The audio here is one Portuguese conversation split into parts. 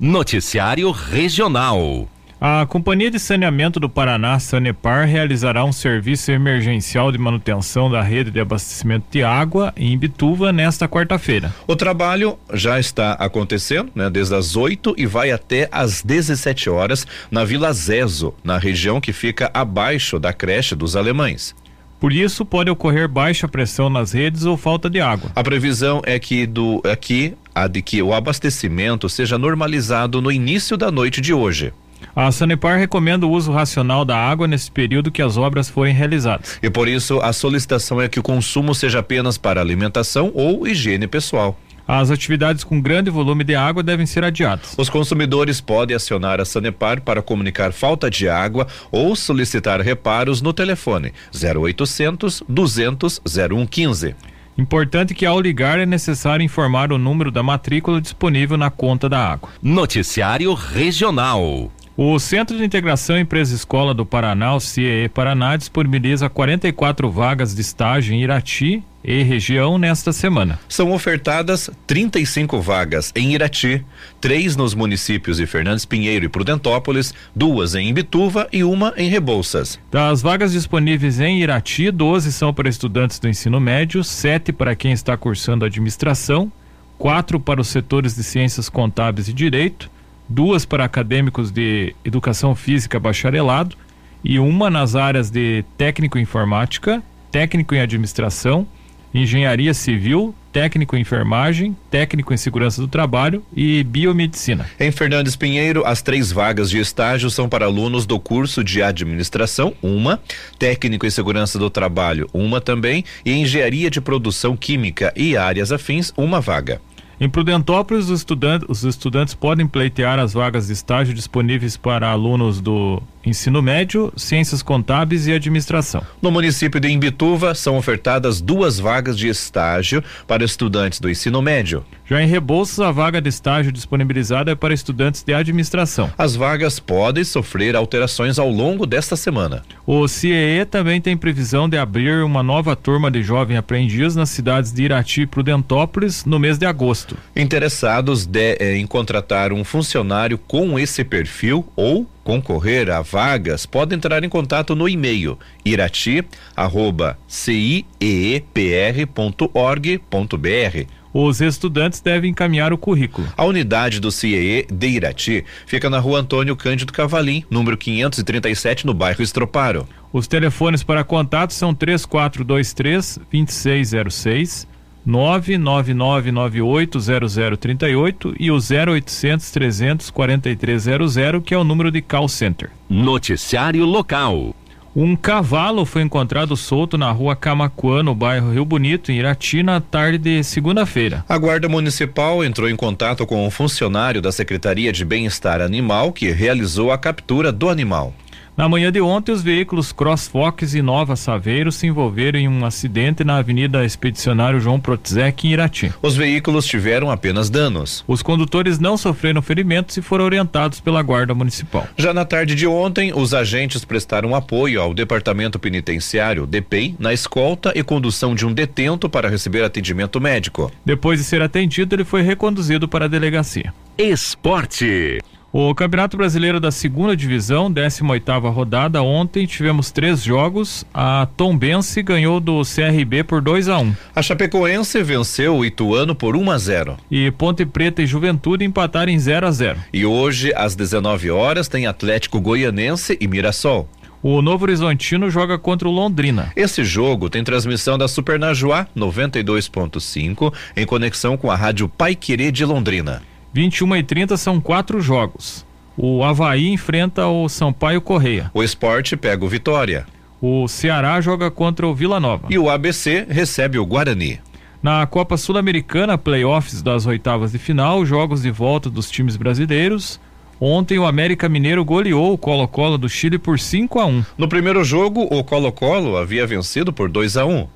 Noticiário Regional. A Companhia de Saneamento do Paraná, Sanepar, realizará um serviço emergencial de manutenção da rede de abastecimento de água em Bituva nesta quarta-feira. O trabalho já está acontecendo, né, desde as 8 e vai até às 17 horas na Vila Zezo, na região que fica abaixo da creche dos alemães. Por isso, pode ocorrer baixa pressão nas redes ou falta de água. A previsão é que do aqui a de que o abastecimento seja normalizado no início da noite de hoje. A Sanepar recomenda o uso racional da água nesse período que as obras forem realizadas. E por isso a solicitação é que o consumo seja apenas para alimentação ou higiene pessoal. As atividades com grande volume de água devem ser adiadas. Os consumidores podem acionar a Sanepar para comunicar falta de água ou solicitar reparos no telefone 0800 200 0115. Importante que ao ligar é necessário informar o número da matrícula disponível na conta da água. Noticiário Regional. O Centro de Integração Empresa Escola do Paraná, o CIE Paraná, disponibiliza 44 vagas de estágio em Irati e região nesta semana. São ofertadas 35 vagas em Irati, três nos municípios de Fernandes Pinheiro e Prudentópolis, duas em Imbituva e uma em Rebouças. Das vagas disponíveis em Irati, 12 são para estudantes do ensino médio, sete para quem está cursando administração, quatro para os setores de ciências contábeis e direito duas para acadêmicos de educação física bacharelado e uma nas áreas de técnico em informática, técnico em administração, engenharia civil, técnico em enfermagem, técnico em segurança do trabalho e biomedicina. Em Fernandes Pinheiro, as três vagas de estágio são para alunos do curso de administração, uma, técnico em segurança do trabalho, uma também, e engenharia de produção química e áreas afins, uma vaga. Em Prudentópolis, os estudantes, os estudantes podem pleitear as vagas de estágio disponíveis para alunos do ensino médio, ciências contábeis e administração. No município de Imbituva, são ofertadas duas vagas de estágio para estudantes do ensino médio. Já em Rebouças, a vaga de estágio disponibilizada é para estudantes de administração. As vagas podem sofrer alterações ao longo desta semana. O CIE também tem previsão de abrir uma nova turma de jovem aprendiz nas cidades de Irati e Prudentópolis no mês de agosto. Interessados de, eh, em contratar um funcionário com esse perfil ou concorrer a vagas, pode entrar em contato no e-mail irati@cieepr.org.br. Os estudantes devem encaminhar o currículo. A unidade do CIE de Irati fica na rua Antônio Cândido Cavalim, número 537, no bairro Estroparo. Os telefones para contato são 3423 2606 999980038 e o 0800 300 4300, que é o número de call center. Noticiário local. Um cavalo foi encontrado solto na rua Camacuã, no bairro Rio Bonito, em Irati, na tarde de segunda-feira. A Guarda Municipal entrou em contato com um funcionário da Secretaria de Bem-Estar Animal que realizou a captura do animal. Na manhã de ontem, os veículos CrossFox e Nova Saveiro se envolveram em um acidente na Avenida Expedicionário João Protzek, em Irati. Os veículos tiveram apenas danos. Os condutores não sofreram ferimentos e foram orientados pela Guarda Municipal. Já na tarde de ontem, os agentes prestaram apoio ao Departamento Penitenciário, DPEM, na escolta e condução de um detento para receber atendimento médico. Depois de ser atendido, ele foi reconduzido para a delegacia. Esporte. O Campeonato Brasileiro da Segunda Divisão, 18ª rodada, ontem tivemos três jogos. A Tombense ganhou do CRB por 2 a 1. Um. A Chapecoense venceu o Ituano por 1 um a 0. E Ponte Preta e Juventude empataram em 0 a 0. E hoje às 19 horas tem Atlético Goianense e Mirassol. O Novo Horizontino joga contra o Londrina. Esse jogo tem transmissão da Super Najuá 92.5 em conexão com a Rádio Pai Querer de Londrina. 21 e 30 são quatro jogos. O Havaí enfrenta o Sampaio Correia. O esporte pega o Vitória. O Ceará joga contra o Vila Nova. E o ABC recebe o Guarani. Na Copa Sul-Americana, playoffs das oitavas de final, jogos de volta dos times brasileiros. Ontem o América Mineiro goleou o Colo-Colo do Chile por 5 a 1. No primeiro jogo, o Colo-Colo havia vencido por 2 a 1.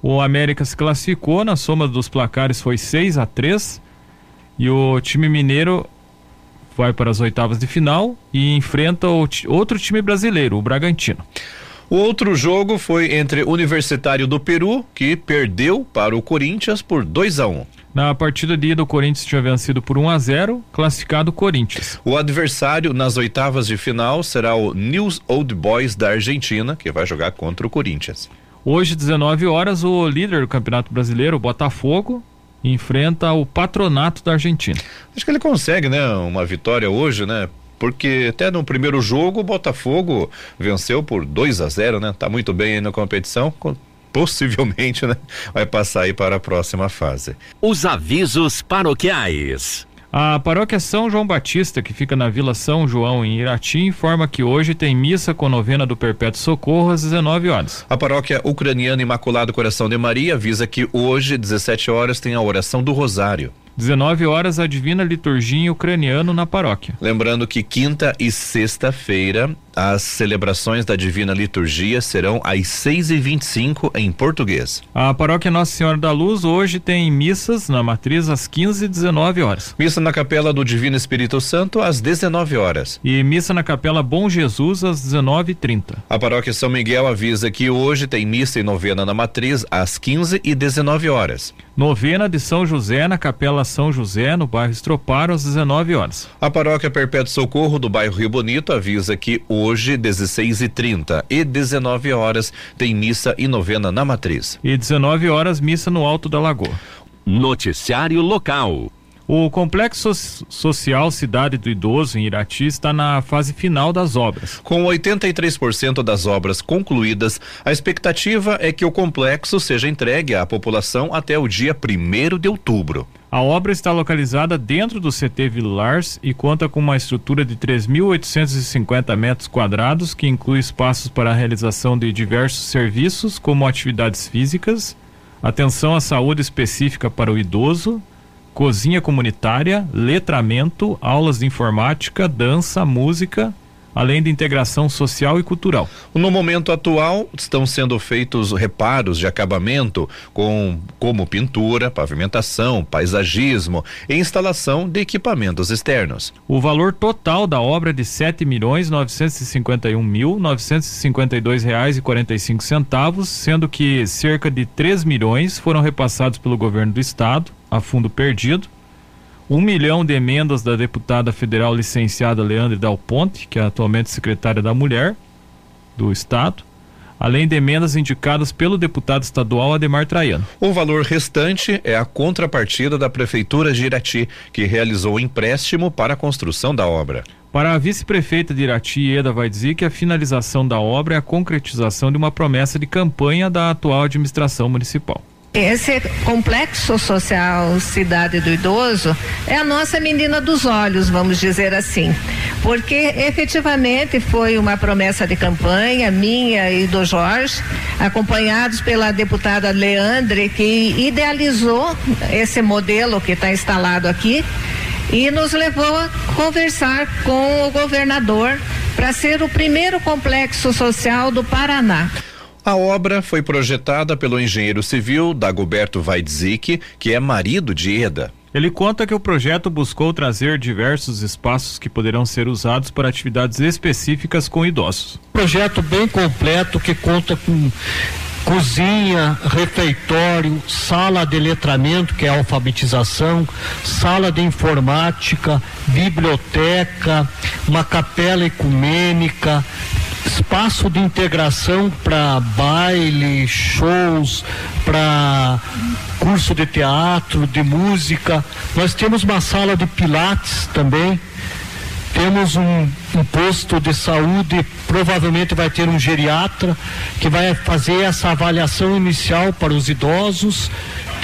O América se classificou, na soma dos placares foi 6 a 3 e o time mineiro vai para as oitavas de final e enfrenta o, outro time brasileiro, o Bragantino. O outro jogo foi entre Universitário do Peru, que perdeu para o Corinthians por 2 a 1. Um. Na partida de ida, o Corinthians tinha vencido por 1 a 0, classificado Corinthians. O adversário nas oitavas de final será o News Old Boys da Argentina, que vai jogar contra o Corinthians. Hoje, 19 horas, o líder do Campeonato Brasileiro, o Botafogo, enfrenta o Patronato da Argentina. Acho que ele consegue, né, uma vitória hoje, né? Porque até no primeiro jogo o Botafogo venceu por 2 a 0, né? Tá muito bem aí na competição possivelmente né, vai passar aí para a próxima fase. Os avisos paroquiais. A paróquia São João Batista, que fica na Vila São João, em Irati, informa que hoje tem missa com novena do Perpétuo Socorro às 19 horas. A paróquia ucraniana Imaculado Coração de Maria avisa que hoje, 17 horas, tem a oração do Rosário. 19 horas, a Divina Liturgia em ucraniano na paróquia. Lembrando que quinta e sexta-feira as celebrações da Divina Liturgia serão às 6 e 25 em português. A paróquia Nossa Senhora da Luz hoje tem missas na matriz às 15 e 19 horas. Missa na Capela do Divino Espírito Santo às 19 horas. E missa na Capela Bom Jesus às 19 e 30 A paróquia São Miguel avisa que hoje tem missa e novena na matriz às 15 e 19 horas. Novena de São José na Capela São José, no bairro Estroparo, às 19 horas. A paróquia Perpétuo Socorro do bairro Rio Bonito avisa que hoje, 16 e 30 e 19 horas, tem missa e novena na matriz. E 19 horas, missa no Alto da Lagoa. Noticiário local. O Complexo Social Cidade do Idoso em Irati está na fase final das obras. Com 83% das obras concluídas, a expectativa é que o complexo seja entregue à população até o dia 1 de outubro. A obra está localizada dentro do CT Villars e conta com uma estrutura de 3.850 metros quadrados, que inclui espaços para a realização de diversos serviços, como atividades físicas, atenção à saúde específica para o idoso, cozinha comunitária, letramento, aulas de informática, dança, música, além de integração social e cultural. No momento atual, estão sendo feitos reparos de acabamento com como pintura, pavimentação, paisagismo e instalação de equipamentos externos. O valor total da obra é de sete milhões novecentos e cinquenta e um mil novecentos e cinquenta e dois reais e quarenta e cinco centavos, sendo que cerca de três milhões foram repassados pelo governo do estado a fundo perdido. Um milhão de emendas da deputada federal licenciada Leandre Dal Ponte, que é atualmente secretária da Mulher do Estado, além de emendas indicadas pelo deputado estadual Ademar Traiano. O valor restante é a contrapartida da Prefeitura de Irati, que realizou o empréstimo para a construção da obra. Para a vice-prefeita de Irati, Eda vai dizer que a finalização da obra é a concretização de uma promessa de campanha da atual administração municipal. Esse complexo social Cidade do Idoso é a nossa menina dos olhos, vamos dizer assim. Porque efetivamente foi uma promessa de campanha minha e do Jorge, acompanhados pela deputada Leandre, que idealizou esse modelo que está instalado aqui e nos levou a conversar com o governador para ser o primeiro complexo social do Paraná. A obra foi projetada pelo engenheiro civil Dagoberto Weidzik, que é marido de Eda. Ele conta que o projeto buscou trazer diversos espaços que poderão ser usados para atividades específicas com idosos. Projeto bem completo que conta com cozinha, refeitório, sala de letramento, que é a alfabetização, sala de informática, biblioteca, uma capela ecumênica, espaço de integração para baile, shows, para curso de teatro, de música. Nós temos uma sala de pilates também. Temos um, um posto de saúde, provavelmente vai ter um geriatra que vai fazer essa avaliação inicial para os idosos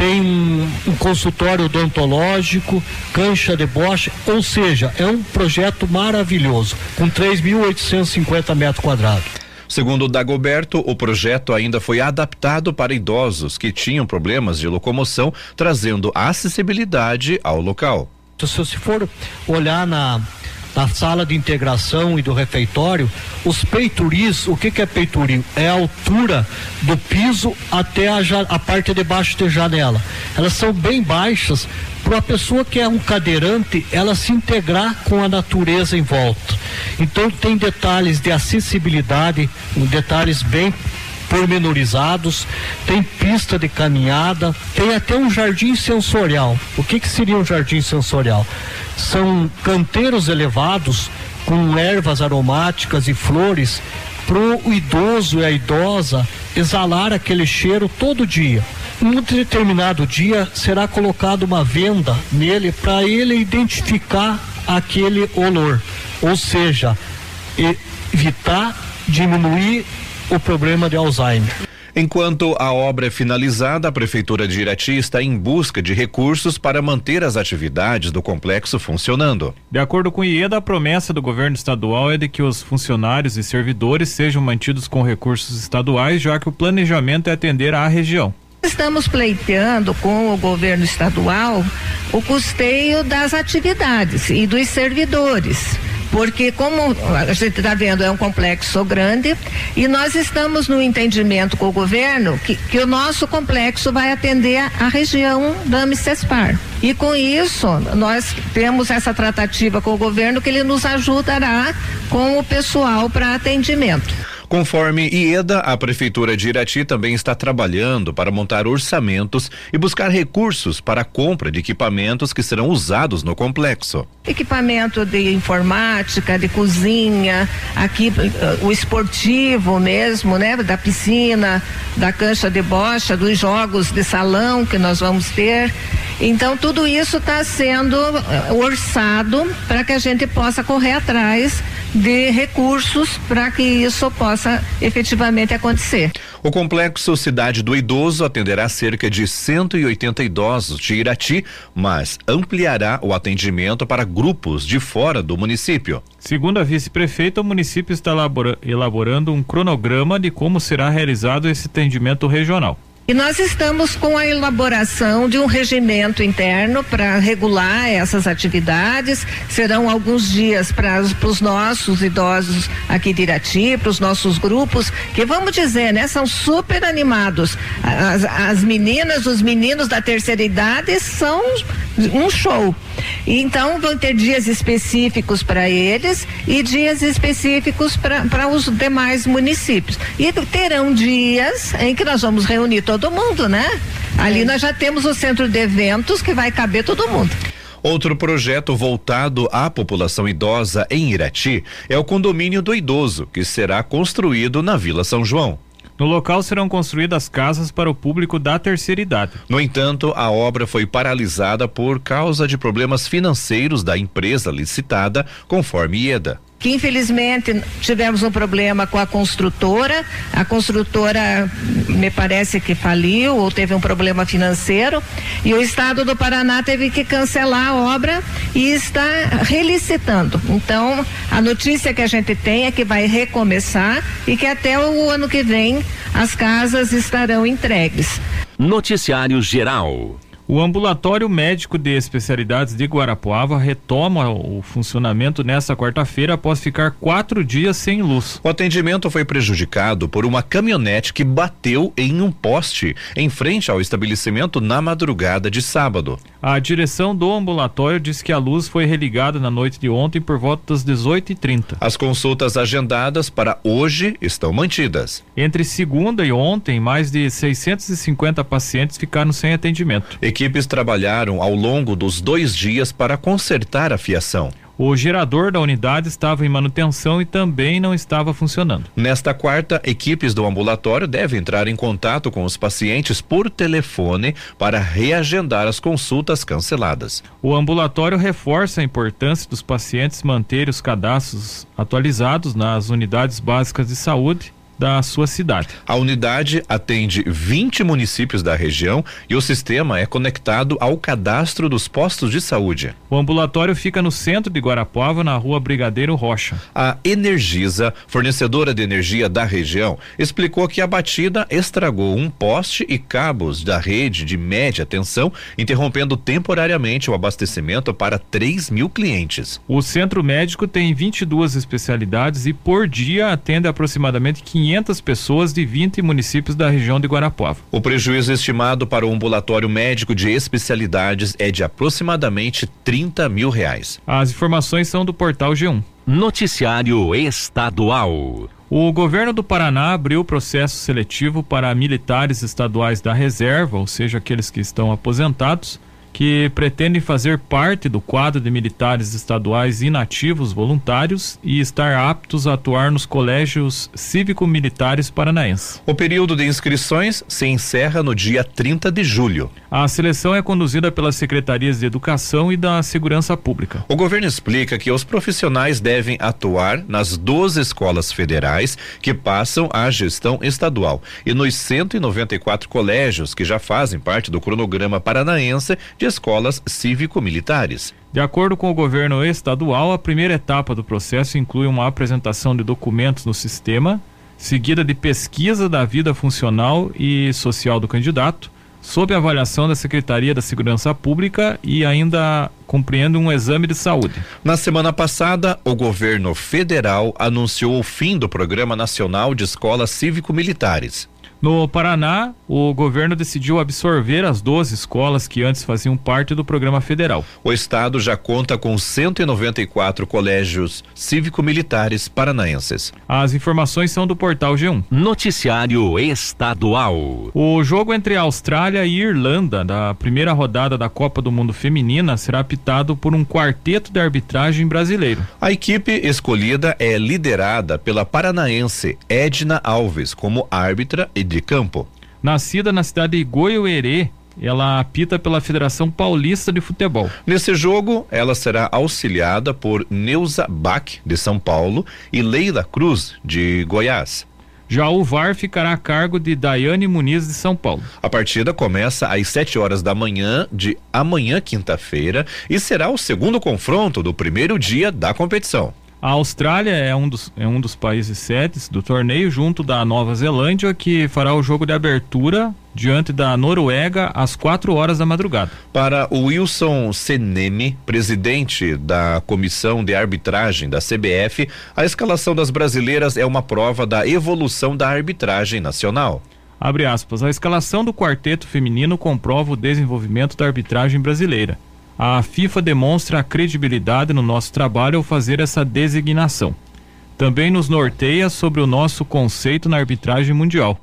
tem um, um, consultório odontológico, cancha de bocha, ou seja, é um projeto maravilhoso, com 3.850 metros quadrados. Segundo o Dagoberto, o projeto ainda foi adaptado para idosos que tinham problemas de locomoção, trazendo acessibilidade ao local. Se você for olhar na da sala de integração e do refeitório, os peituris, o que, que é peiturinho? É a altura do piso até a, a parte de baixo da janela. Elas são bem baixas para a pessoa que é um cadeirante, ela se integrar com a natureza em volta. Então tem detalhes de acessibilidade, detalhes bem pormenorizados, tem pista de caminhada, tem até um jardim sensorial. O que, que seria um jardim sensorial? São canteiros elevados com ervas aromáticas e flores para o idoso e a idosa exalar aquele cheiro todo dia. Um determinado dia será colocada uma venda nele para ele identificar aquele olor, ou seja, evitar, diminuir o problema de Alzheimer. Enquanto a obra é finalizada, a Prefeitura de Irati está em busca de recursos para manter as atividades do complexo funcionando. De acordo com o IEDA, a promessa do governo estadual é de que os funcionários e servidores sejam mantidos com recursos estaduais, já que o planejamento é atender à região. Estamos pleiteando com o governo estadual o custeio das atividades e dos servidores porque como a gente está vendo é um complexo grande e nós estamos no entendimento com o governo que, que o nosso complexo vai atender a, região da Amicespar. E com isso, nós temos essa tratativa com o governo que ele nos ajudará com o pessoal para atendimento. Conforme IEDA, a Prefeitura de Irati também está trabalhando para montar orçamentos e buscar recursos para a compra de equipamentos que serão usados no complexo. Equipamento de informática, de cozinha, aqui uh, o esportivo mesmo, né? Da piscina, da cancha de bocha, dos jogos de salão que nós vamos ter. Então tudo isso está sendo uh, orçado para que a gente possa correr atrás de recursos para que isso possa efetivamente acontecer. O complexo Cidade do Idoso atenderá cerca de 180 idosos de Irati, mas ampliará o atendimento para grupos de fora do município. Segundo a vice-prefeita, o município está elaborando um cronograma de como será realizado esse atendimento regional. E nós estamos com a elaboração de um regimento interno para regular essas atividades. Serão alguns dias para os nossos idosos aqui de Irati, para os nossos grupos, que vamos dizer, né, são super animados. As, as meninas, os meninos da terceira idade são um show. Então vão ter dias específicos para eles e dias específicos para os demais municípios. E terão dias em que nós vamos reunir todo mundo, né? Ali é. nós já temos o centro de eventos que vai caber todo mundo. Outro projeto voltado à população idosa em Irati é o condomínio do idoso, que será construído na Vila São João. No local serão construídas casas para o público da terceira idade. No entanto, a obra foi paralisada por causa de problemas financeiros da empresa licitada, conforme IEDA que infelizmente tivemos um problema com a construtora. A construtora me parece que faliu ou teve um problema financeiro e o estado do Paraná teve que cancelar a obra e está relicitando. Então, a notícia que a gente tem é que vai recomeçar e que até o ano que vem as casas estarão entregues. Noticiário Geral. O ambulatório médico de especialidades de Guarapuava retoma o funcionamento nesta quarta-feira após ficar quatro dias sem luz. O atendimento foi prejudicado por uma caminhonete que bateu em um poste em frente ao estabelecimento na madrugada de sábado. A direção do ambulatório diz que a luz foi religada na noite de ontem por volta das 18h30. As consultas agendadas para hoje estão mantidas. Entre segunda e ontem, mais de 650 pacientes ficaram sem atendimento. Equipes trabalharam ao longo dos dois dias para consertar a fiação. O gerador da unidade estava em manutenção e também não estava funcionando. Nesta quarta, equipes do ambulatório devem entrar em contato com os pacientes por telefone para reagendar as consultas canceladas. O ambulatório reforça a importância dos pacientes manterem os cadastros atualizados nas unidades básicas de saúde da sua cidade. A unidade atende 20 municípios da região e o sistema é conectado ao cadastro dos postos de saúde. O ambulatório fica no centro de Guarapuava, na rua Brigadeiro Rocha. A Energisa, fornecedora de energia da região, explicou que a batida estragou um poste e cabos da rede de média tensão, interrompendo temporariamente o abastecimento para 3 mil clientes. O centro médico tem 22 especialidades e por dia atende aproximadamente 500 500 pessoas de 20 municípios da região de Guarapuava. O prejuízo estimado para o ambulatório médico de especialidades é de aproximadamente 30 mil reais. As informações são do portal G1. Noticiário Estadual. O governo do Paraná abriu processo seletivo para militares estaduais da reserva, ou seja, aqueles que estão aposentados, que pretendem fazer parte do quadro de militares estaduais inativos voluntários e estar aptos a atuar nos colégios cívico-militares paranaenses. O período de inscrições se encerra no dia 30 de julho. A seleção é conduzida pelas secretarias de Educação e da Segurança Pública. O governo explica que os profissionais devem atuar nas 12 escolas federais que passam à gestão estadual e nos 194 colégios que já fazem parte do cronograma paranaense de escolas cívico-militares. De acordo com o governo estadual, a primeira etapa do processo inclui uma apresentação de documentos no sistema, seguida de pesquisa da vida funcional e social do candidato, sob avaliação da Secretaria da Segurança Pública e ainda compreende um exame de saúde. Na semana passada, o governo federal anunciou o fim do Programa Nacional de Escolas Cívico-Militares. No Paraná, o governo decidiu absorver as 12 escolas que antes faziam parte do programa federal. O estado já conta com 194 colégios cívico-militares paranaenses. As informações são do portal G1. Noticiário Estadual. O jogo entre Austrália e Irlanda da primeira rodada da Copa do Mundo Feminina será apitado por um quarteto de arbitragem brasileiro. A equipe escolhida é liderada pela paranaense Edna Alves como árbitra e de campo. Nascida na cidade de Goiuerê, ela apita pela Federação Paulista de Futebol. Nesse jogo, ela será auxiliada por Neuza Bach, de São Paulo, e Leila Cruz, de Goiás. Já o VAR ficará a cargo de Daiane Muniz de São Paulo. A partida começa às 7 horas da manhã de amanhã, quinta-feira, e será o segundo confronto do primeiro dia da competição. A Austrália é um dos, é um dos países sedes do torneio, junto da Nova Zelândia, que fará o jogo de abertura diante da Noruega às 4 horas da madrugada. Para o Wilson Seneme, presidente da comissão de arbitragem da CBF, a escalação das brasileiras é uma prova da evolução da arbitragem nacional. Abre aspas, a escalação do quarteto feminino comprova o desenvolvimento da arbitragem brasileira a FIFA demonstra a credibilidade no nosso trabalho ao fazer essa designação. Também nos norteia sobre o nosso conceito na arbitragem mundial.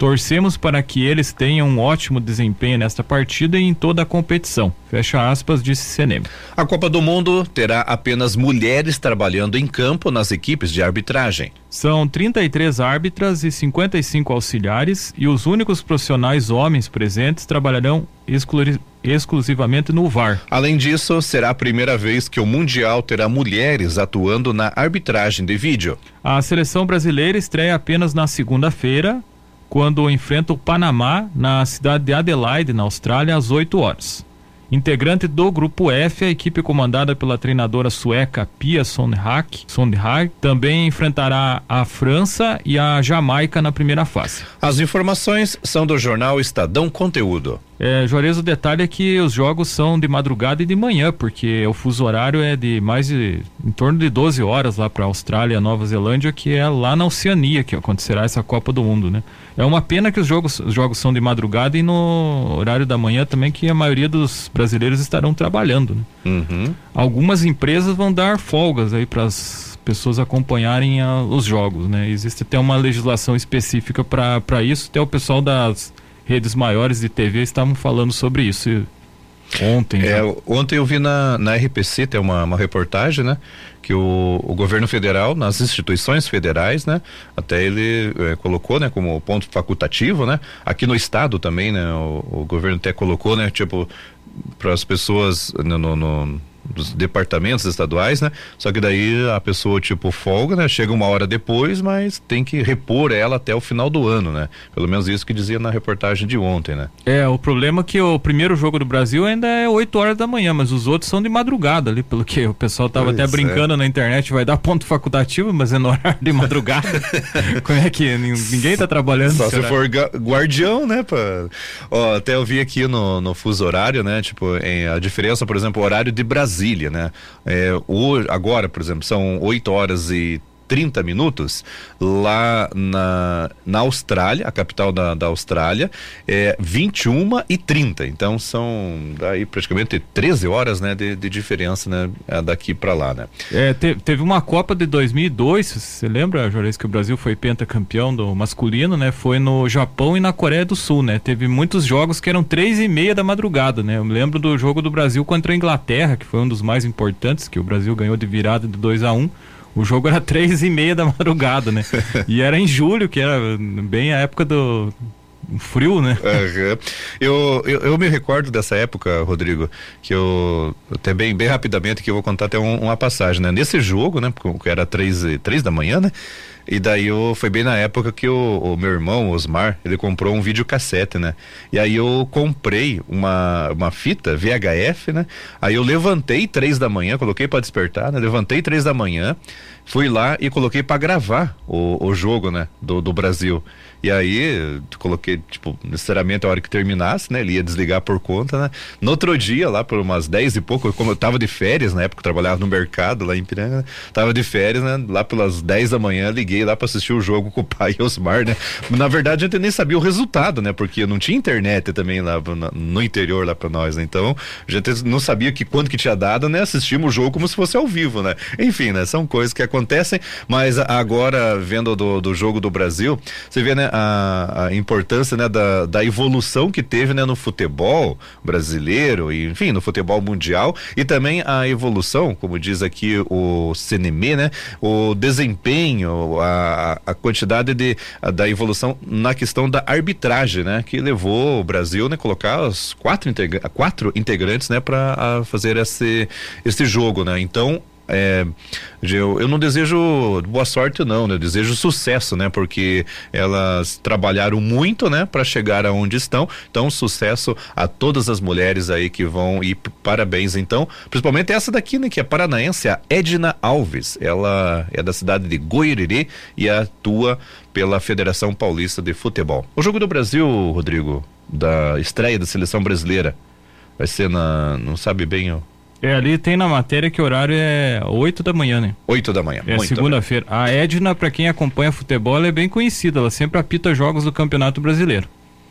Torcemos para que eles tenham um ótimo desempenho nesta partida e em toda a competição. Fecha aspas, disse Senem. A Copa do Mundo terá apenas mulheres trabalhando em campo nas equipes de arbitragem. São 33 árbitras e 55 auxiliares e os únicos profissionais homens presentes trabalharão exclusivamente no VAR. Além disso, será a primeira vez que o Mundial terá mulheres atuando na arbitragem de vídeo. A seleção brasileira estreia apenas na segunda-feira, quando enfrenta o Panamá na cidade de Adelaide, na Austrália, às 8 horas. Integrante do grupo F, a equipe comandada pela treinadora sueca Pia Sondhag, também enfrentará a França e a Jamaica na primeira fase. As informações são do jornal Estadão Conteúdo. É, Juarez, o detalhe é que os jogos são de madrugada e de manhã, porque o fuso horário é de mais de em torno de 12 horas lá para a Austrália e Nova Zelândia, que é lá na Oceania que acontecerá essa Copa do Mundo, né? É uma pena que os jogos, os jogos são de madrugada e no horário da manhã também, que a maioria dos brasileiros estarão trabalhando, né? Uhum. Algumas empresas vão dar folgas aí para as pessoas acompanharem a, os jogos, né? Existe até uma legislação específica para isso, até o pessoal das redes maiores de TV estavam falando sobre isso ontem. É, ontem eu vi na, na RPC, tem uma, uma reportagem, né? Que o, o governo federal, nas instituições federais, né? Até ele é, colocou, né? Como ponto facultativo, né? Aqui no estado também, né? O, o governo até colocou, né? Tipo, para as pessoas no, no, no dos departamentos estaduais, né? Só que daí a pessoa tipo folga, né? Chega uma hora depois, mas tem que repor ela até o final do ano, né? Pelo menos isso que dizia na reportagem de ontem, né? É, o problema é que o primeiro jogo do Brasil ainda é 8 horas da manhã, mas os outros são de madrugada ali, pelo que o pessoal tava pois até é. brincando na internet, vai dar ponto facultativo, mas é no horário de madrugada. Como é que ninguém tá trabalhando? Só se for guardião, né? Pra... Ó, até eu vi aqui no, no fuso horário, né? Tipo, em, a diferença, por exemplo, o horário de Brasília Brasília, né? É, hoje, agora, por exemplo, são 8 horas e 30 minutos, lá na, na Austrália, a capital da, da Austrália, é 21 e 30. Então são daí praticamente 13 horas né, de, de diferença né, daqui para lá. Né? É, te, teve uma Copa de 2002, você lembra, Juarez, que o Brasil foi pentacampeão do masculino, né? Foi no Japão e na Coreia do Sul, né? Teve muitos jogos que eram três e meia da madrugada, né? Eu me lembro do jogo do Brasil contra a Inglaterra, que foi um dos mais importantes, que o Brasil ganhou de virada de 2 a 1 um. O jogo era três e meia da madrugada, né? e era em julho, que era bem a época do frio, né? Uhum. Eu, eu, eu, me recordo dessa época, Rodrigo, que eu até bem, bem rapidamente que eu vou contar até um, uma passagem, né? Nesse jogo, né? Porque era três, três da manhã, né? E daí eu, foi bem na época que o, o meu irmão, Osmar, ele comprou um videocassete, né? E aí eu comprei uma, uma fita VHF, né? Aí eu levantei três da manhã, coloquei para despertar, né? Levantei três da manhã, fui lá e coloquei para gravar o, o jogo, né? Do, do Brasil. E aí, coloquei, tipo, necessariamente a hora que terminasse, né? Ele ia desligar por conta, né? No outro dia, lá por umas 10 e pouco, como eu tava de férias na época, trabalhava no mercado lá em Piranga, né? tava de férias, né? Lá pelas 10 da manhã, liguei lá para assistir o jogo com o pai e Osmar, né? Na verdade, a gente nem sabia o resultado, né? Porque não tinha internet também lá no interior lá para nós, né? Então, a gente não sabia que quanto que tinha dado, né? Assistimos o jogo como se fosse ao vivo, né? Enfim, né? São coisas que acontecem, mas agora, vendo do, do jogo do Brasil, você vê, né? A, a importância né, da, da evolução que teve né, no futebol brasileiro e enfim no futebol mundial e também a evolução como diz aqui o CNM né o desempenho a, a quantidade de a, da evolução na questão da arbitragem né que levou o Brasil né colocar os quatro, integra quatro integrantes né para fazer esse esse jogo né. Então é, eu, eu não desejo boa sorte não, né? Eu desejo sucesso, né? Porque elas trabalharam muito, né? Para chegar aonde estão. Então, sucesso a todas as mulheres aí que vão e parabéns então, principalmente essa daqui, né? Que é paranaense, a Edna Alves. Ela é da cidade de Goiânia e atua pela Federação Paulista de Futebol. O jogo do Brasil, Rodrigo, da estreia da seleção brasileira, vai ser na, não sabe bem o é, ali tem na matéria que o horário é 8 da manhã, né? 8 da manhã. É segunda-feira. A Edna, para quem acompanha futebol, ela é bem conhecida. Ela sempre apita jogos do Campeonato Brasileiro.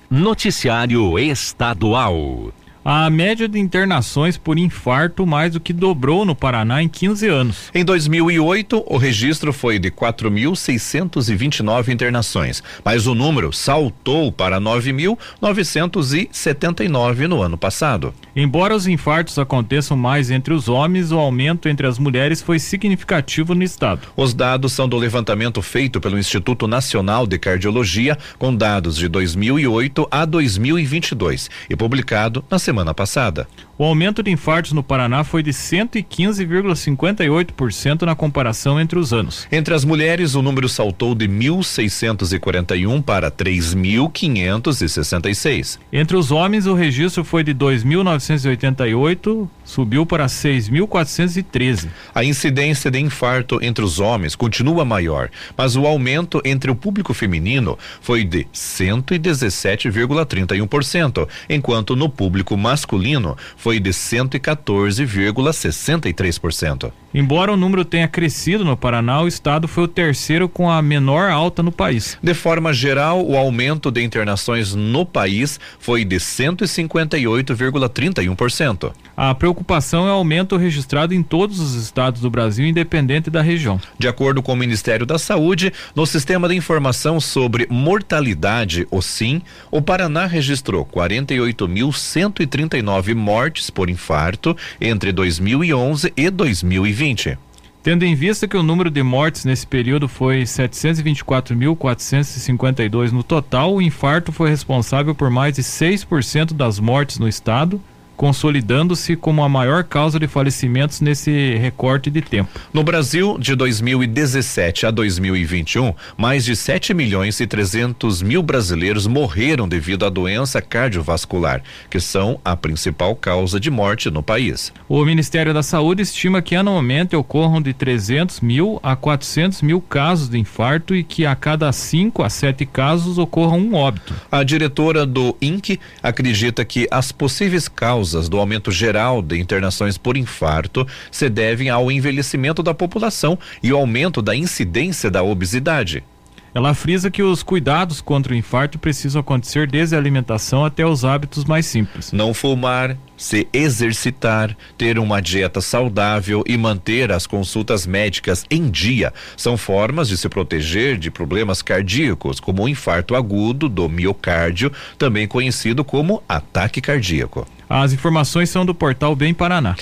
Noticiário Estadual. A média de internações por infarto mais do que dobrou no Paraná em 15 anos. Em 2008, o registro foi de 4.629 internações, mas o número saltou para 9.979 no ano passado. Embora os infartos aconteçam mais entre os homens, o aumento entre as mulheres foi significativo no estado. Os dados são do levantamento feito pelo Instituto Nacional de Cardiologia, com dados de 2008 a 2022 e publicado na semana passada. O aumento de infartos no Paraná foi de 115,58% na comparação entre os anos. Entre as mulheres, o número saltou de 1.641 para 3.566. Entre os homens, o registro foi de 2.988, subiu para 6.413. A incidência de infarto entre os homens continua maior, mas o aumento entre o público feminino foi de 117,31%, enquanto no público masculino foi de 114,63%. Embora o número tenha crescido no Paraná, o estado foi o terceiro com a menor alta no país. De forma geral, o aumento de internações no país foi de 158,31%. A preocupação é o aumento registrado em todos os estados do Brasil, independente da região. De acordo com o Ministério da Saúde, no sistema de informação sobre mortalidade, o SIM, o Paraná registrou 48.139 mortes por infarto entre 2011 e 2020. Tendo em vista que o número de mortes nesse período foi 724.452 no total, o infarto foi responsável por mais de 6% das mortes no estado consolidando-se como a maior causa de falecimentos nesse recorte de tempo. No Brasil, de 2017 a 2021, mais de 7 milhões e 300 mil brasileiros morreram devido à doença cardiovascular, que são a principal causa de morte no país. O Ministério da Saúde estima que anualmente ocorram de 300 mil a 400 mil casos de infarto e que a cada 5 a 7 casos ocorram um óbito. A diretora do INC acredita que as possíveis causas causas do aumento geral de internações por infarto se devem ao envelhecimento da população e o aumento da incidência da obesidade. Ela frisa que os cuidados contra o infarto precisam acontecer desde a alimentação até os hábitos mais simples. Não fumar, se exercitar, ter uma dieta saudável e manter as consultas médicas em dia são formas de se proteger de problemas cardíacos, como o infarto agudo do miocárdio, também conhecido como ataque cardíaco. As informações são do portal Bem Paraná.